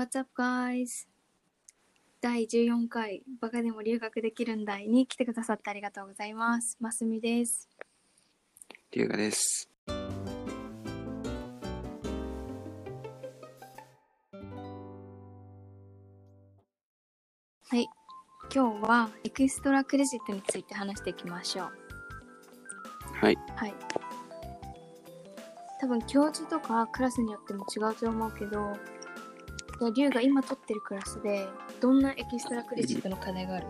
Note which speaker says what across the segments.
Speaker 1: What's up, guys? 第14回バカでも留学できるんだいに来てくださってありがとうございます。ますみです。
Speaker 2: 龍河です。
Speaker 1: はい。今日はエクストラクレジットについて話していきましょう。
Speaker 2: はい。
Speaker 1: はい。多分教授とかクラスによっても違うと思うけど、じゃあリュウが今取ってるクラスでどんなエキストラクレジットの課題がある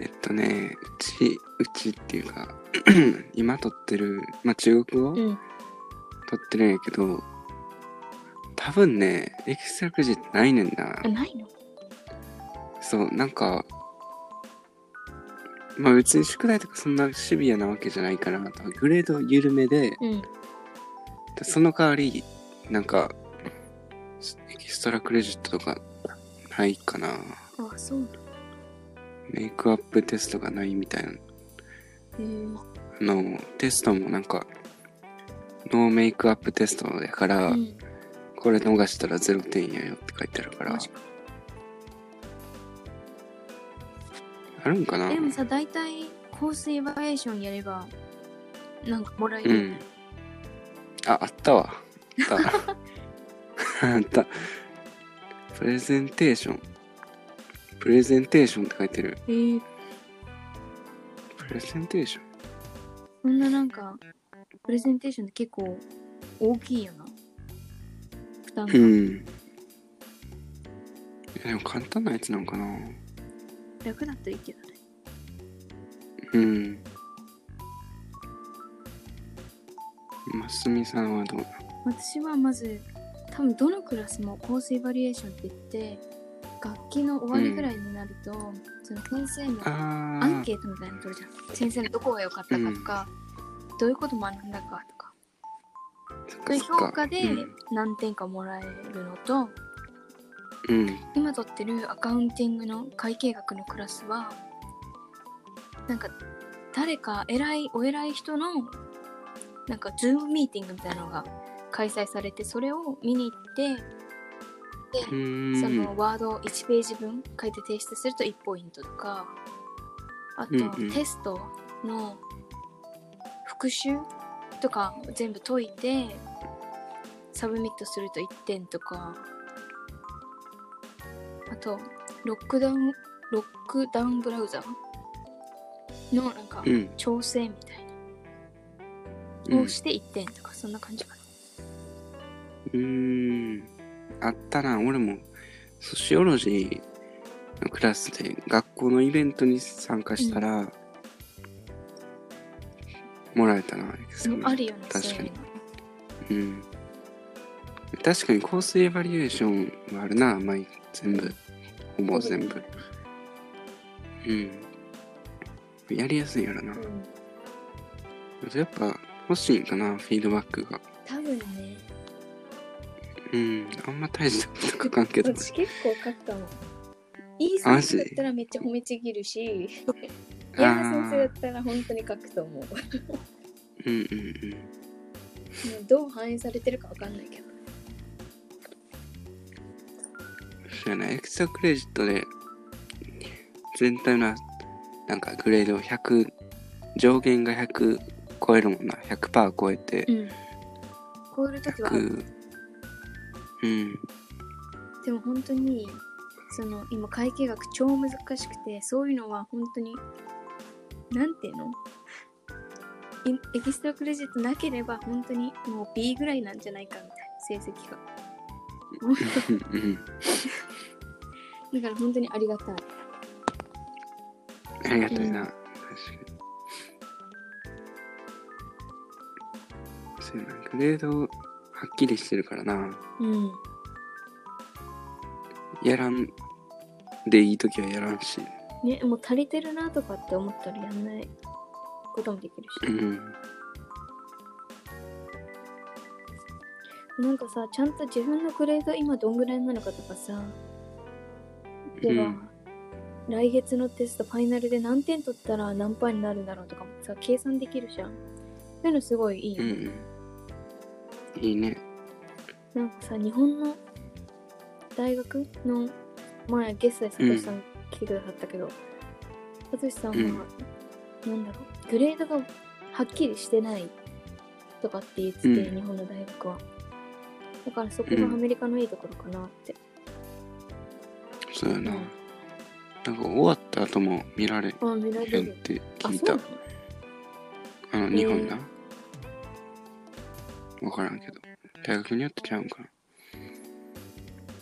Speaker 2: えっとね、うち、うちっていうか、今撮ってる、まあ中国語？
Speaker 1: うん。
Speaker 2: 撮ってるんやけど、多分ね、エキストラクレジットないねんな
Speaker 1: あ、。ないの？
Speaker 2: そう、なんか、まあ別に宿題とかそんなシビアなわけじゃないから、グレード緩めで、
Speaker 1: うん。
Speaker 2: でその代わり、なんか、ストラクレジットとかないかな。
Speaker 1: あ、そうなの
Speaker 2: メイクアップテストがないみたいな
Speaker 1: へー
Speaker 2: あの、テストもなんか、ノーメイクアップテストやから、
Speaker 1: うん。
Speaker 2: これ逃したら0点やよって書いてあるからあるんかな？
Speaker 1: でもさ、大体コースエバリエーションやれば、なんかもらえる。
Speaker 2: うん。あ、あったわ。あった。あった。プレゼンテーション。プレゼンテーションって書いてる。
Speaker 1: えー、
Speaker 2: プレゼンテーション？
Speaker 1: そんななんか、プレゼンテーションって結構大きいよな。負担が。
Speaker 2: うん。いや、でも簡単なやつなのかな
Speaker 1: 楽だといいけどね。
Speaker 2: うん。ますみさんはどう？なの
Speaker 1: 私はまず、多分どのクラスもコースエバリエーションって言って、学期の終わりぐらいになると、その先生の
Speaker 2: あ
Speaker 1: アンケートみたいなの取るじゃん。先生のどこが良かったかとか、どういうこと学んだかとか。そういう評価で何点かもらえるのと、
Speaker 2: うん。うん。
Speaker 1: 今取ってるアカウンティングの会計学のクラスはなんか誰か偉いお偉い人のなんかズームミーティングみたいなのが開催されてそれを見に行って
Speaker 2: うーん。
Speaker 1: そのワードを1ページ分書いて提出すると1ポイントとかあと、
Speaker 2: うんうん。
Speaker 1: テストの復習とか全部解いて submit すると1点とかあと lockdown lockdown browser のなんか
Speaker 2: うん。
Speaker 1: 調整みたい
Speaker 2: うん。
Speaker 1: なをして1点とか、そんな感じかな
Speaker 2: うーん。あったな。俺も、 sociology のクラスで学校のイベントに参加したら、もらえたな。
Speaker 1: でもあるよね
Speaker 2: 確かに
Speaker 1: そう
Speaker 2: ん。確かにコースエバリエーションはあるな。毎全部。ほぼ全部。うん。やりやすいやろな。
Speaker 1: うん
Speaker 2: やっぱ欲しいんかな、フィードバックが。
Speaker 1: 多分ね
Speaker 2: うん。あんま大したこと書かんけど。
Speaker 1: 私結構書くかも。いい先生だったらめっちゃ褒めちぎるし、嫌な先生だ
Speaker 2: あ
Speaker 1: ったら本当に書くと思う。
Speaker 2: うんうんうん。
Speaker 1: うどう反映されてるかわかんないけど。
Speaker 2: そうやな、エクストラクレジットで、全体の、なんかグレード100、上限が100超えるもんな。100%超えて、
Speaker 1: うん。超えるはある、
Speaker 2: 100、うん。
Speaker 1: でも本当に、その今会計学超難しくて、そういうのは本当に、なんていうの？いエキストラクレジットなければ本当にもう B ぐらいなんじゃないかみたいな成績が。
Speaker 2: うん。
Speaker 1: だから本当にありがたい。
Speaker 2: ありがたいな。
Speaker 1: うん
Speaker 2: 確かに。そうやな、グレードはっきりしてるからな。
Speaker 1: うん。
Speaker 2: やらんでいいときはやらんし。
Speaker 1: ね、もう足りてるなとかって思ったらやんないこともできるし。
Speaker 2: うん。
Speaker 1: なんかさ、ちゃんと自分のグレード今どんぐらいなのかとかさ、例えば、
Speaker 2: うん
Speaker 1: 来月のテストファイナルで何点取ったら何パーになるんだろうとかもさ、計算できるじゃん。そういうのすごいいいよね。
Speaker 2: うん。いいね。
Speaker 1: なんかさ日本の大学の前ゲストでサトシさん来てくださったけど、サトシさんは、
Speaker 2: うん。
Speaker 1: なんだろうグレードがはっきりしてないとかって言ってて、
Speaker 2: うん。
Speaker 1: 日本の大学は。だからそこがアメリカのいいところかなって、
Speaker 2: そうやな。
Speaker 1: うん。
Speaker 2: なんか終わった後も見られ
Speaker 1: あ見られ
Speaker 2: へんっ
Speaker 1: る
Speaker 2: て聞いた。
Speaker 1: あそうなの？
Speaker 2: 日本な。
Speaker 1: へ。
Speaker 2: わからんけど。大学によってちゃうんかな。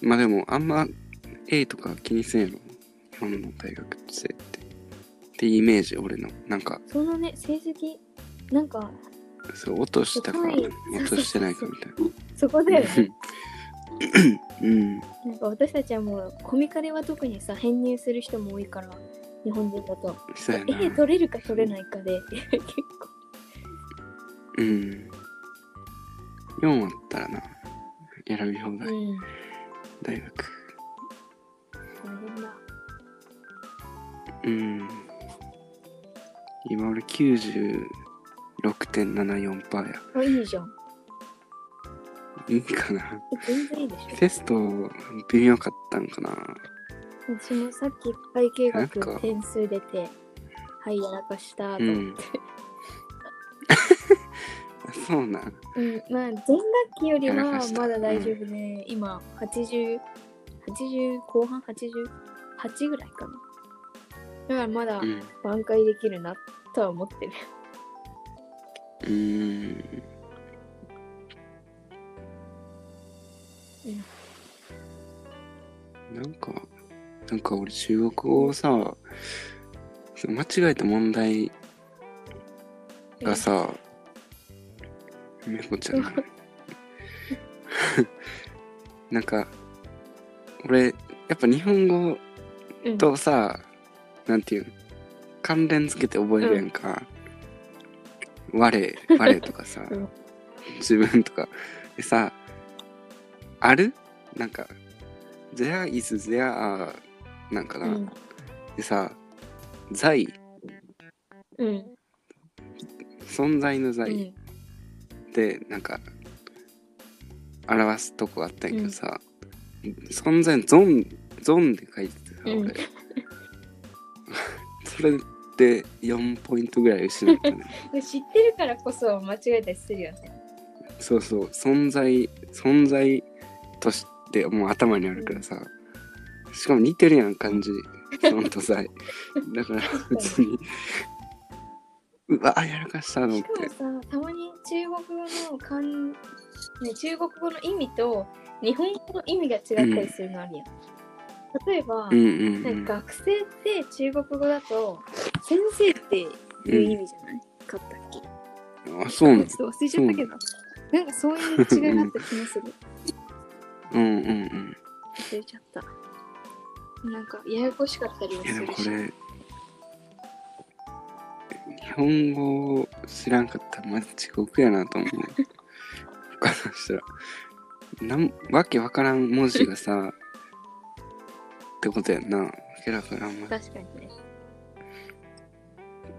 Speaker 2: まあでも、あんま A とか気にせんやろ。日本の大学生って。ってイメージ、俺の。なんか、
Speaker 1: そのね成績なんか
Speaker 2: そう、落としたか、落としてないかみたいな。
Speaker 1: そこだよね
Speaker 2: うん。
Speaker 1: なんか私たちはもうコミカルは特にさ編入する人も多いから日本人だと。A 取れるか取れないかで 結構
Speaker 2: うん。4あったらな、選び放題、
Speaker 1: うん
Speaker 2: 大学。
Speaker 1: 大変だ
Speaker 2: うん。今俺96.74%や。
Speaker 1: あいいじゃん
Speaker 2: いいかな。
Speaker 1: え全然いいでしょ
Speaker 2: テスト微妙かったんかな。
Speaker 1: 私もさっき会計学点数出てはいやらかしたと思って、
Speaker 2: そうなん。
Speaker 1: うんまあ前学期よりはまだ大丈夫で、今8080後半？88ぐらいかな。だからまだ
Speaker 2: うん。
Speaker 1: 挽回できるなとは思ってる。
Speaker 2: うーん。なんか、なんか俺中国語をさ、間違えた問題がさ、めこちゃんな。なんか、俺、やっぱ日本語
Speaker 1: うん
Speaker 2: とさ、なんていうの関連付けて覚えるやんか。我、我とかさ、
Speaker 1: うん
Speaker 2: 自分とか。でさ、ある？なんか、there is, there are なんかな。
Speaker 1: うん
Speaker 2: でさ、在、
Speaker 1: うん
Speaker 2: 存在の在
Speaker 1: うん
Speaker 2: で、なんか、表すとこあったんやけどさ、存在のゾン、ゾンで書いててさ、
Speaker 1: うん
Speaker 2: 俺。それで4ポイントぐらい失ったね。
Speaker 1: で知ってるからこそ間違えたりするよね
Speaker 2: そうそう、存在、存在としてもう頭にあるからさ、しかも似てるやん、漢字。存と在。だから、普通に、うわ、やらかしたと思って。
Speaker 1: さたまに中国語の漢、ね、中国語の意味と日本語の意味が違ったりするのあるやん、例えば、
Speaker 2: うんうんうん。
Speaker 1: 学生って中国語だと先生っていう意味じゃない、かったっけ？
Speaker 2: あ、そうなの？
Speaker 1: ちょっと忘れちゃったけど。なんかそういう違いがあった気がする。
Speaker 2: うんうんうん。
Speaker 1: 忘れちゃった。なんかややこしかったりも
Speaker 2: いや
Speaker 1: するし。
Speaker 2: でもこれ、日本語を知らんかったらマジ地獄やなと思うね。他の人ら。なんわけわからん文字がさ、ってことやんな。わけわからんまめっ
Speaker 1: 確かにね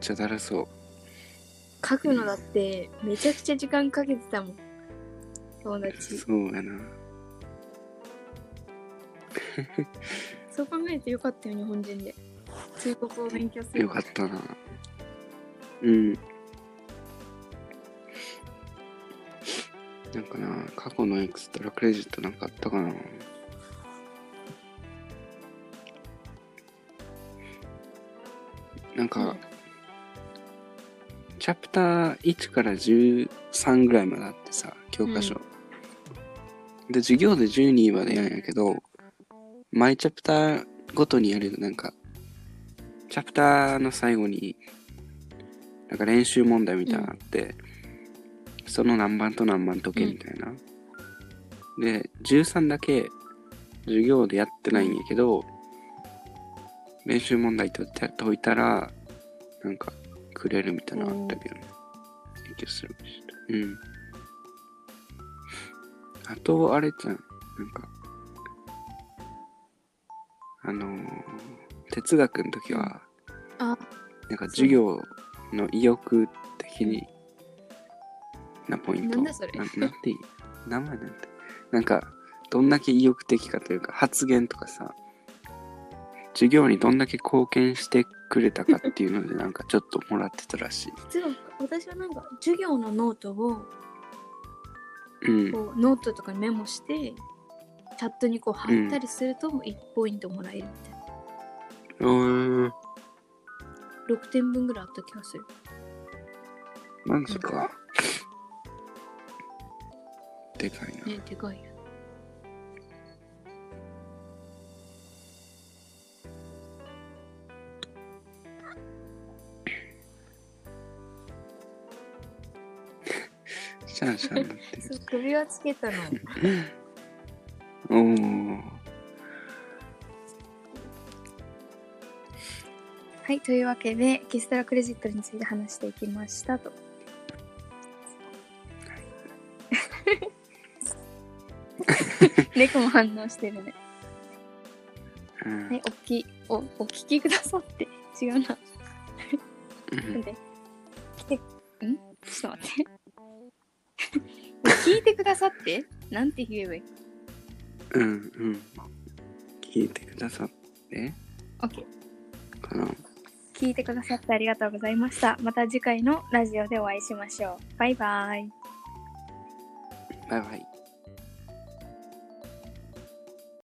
Speaker 2: ちゃだるそう。
Speaker 1: 書くのだってめちゃくちゃ時間かけてたもん友達
Speaker 2: そうやな。
Speaker 1: そう考えてよかったよ日本人で中国語を勉強する
Speaker 2: よかったな。うん。なんかな、過去のエクストラクレジットなんかあったかな。なんか、チャプター1から13ぐらいまであってさ、教科書。で、授業で12までやんやけど、毎チャプターごとにやる、なんか、チャプターの最後に、なんか練習問題みたいなのあって、その何番と何番解けみたいな。で、13だけ授業でやってないんやけど、練習問題解いた解いたら、なんかくれるみたいなのあったけどね。勉強するしうん。あと、あれじゃん。なんか、あのー哲学の時は、
Speaker 1: あ
Speaker 2: なんか授業の意欲的になポイント。
Speaker 1: なんだそれ
Speaker 2: ななんていい？名前なんて？なんかどんだけ意欲的かというか発言とかさ授業にどんだけ貢献してくれたかっていうので なんかちょっともらってたらしい。
Speaker 1: 実は私はなんか授業のノートを
Speaker 2: うん。
Speaker 1: こうノートとかにメモしてチャットにこう貼ったりすると1ポイントもらえるみたいな、
Speaker 2: うーん。
Speaker 1: 6点分ぐらいあった気がする
Speaker 2: マジか。でかいな。
Speaker 1: ねでかいよ
Speaker 2: シャンシャンなってる。
Speaker 1: そう首輪つけたの はいというわけでエキストラクレジットについて話していきましたと。猫も反応してるね。
Speaker 2: うん。
Speaker 1: はいおきおお聞きくださって。違うな。
Speaker 2: うん。
Speaker 1: で来てん？ちょっと待って。聞いてくださって？なんて言えばいい？
Speaker 2: うんうん。聞いてくださって
Speaker 1: ?OK
Speaker 2: かな。
Speaker 1: 聞いてくださってありがとうございました。また次回のラジオでお会いしましょう。バイバイ。
Speaker 2: バイバイ。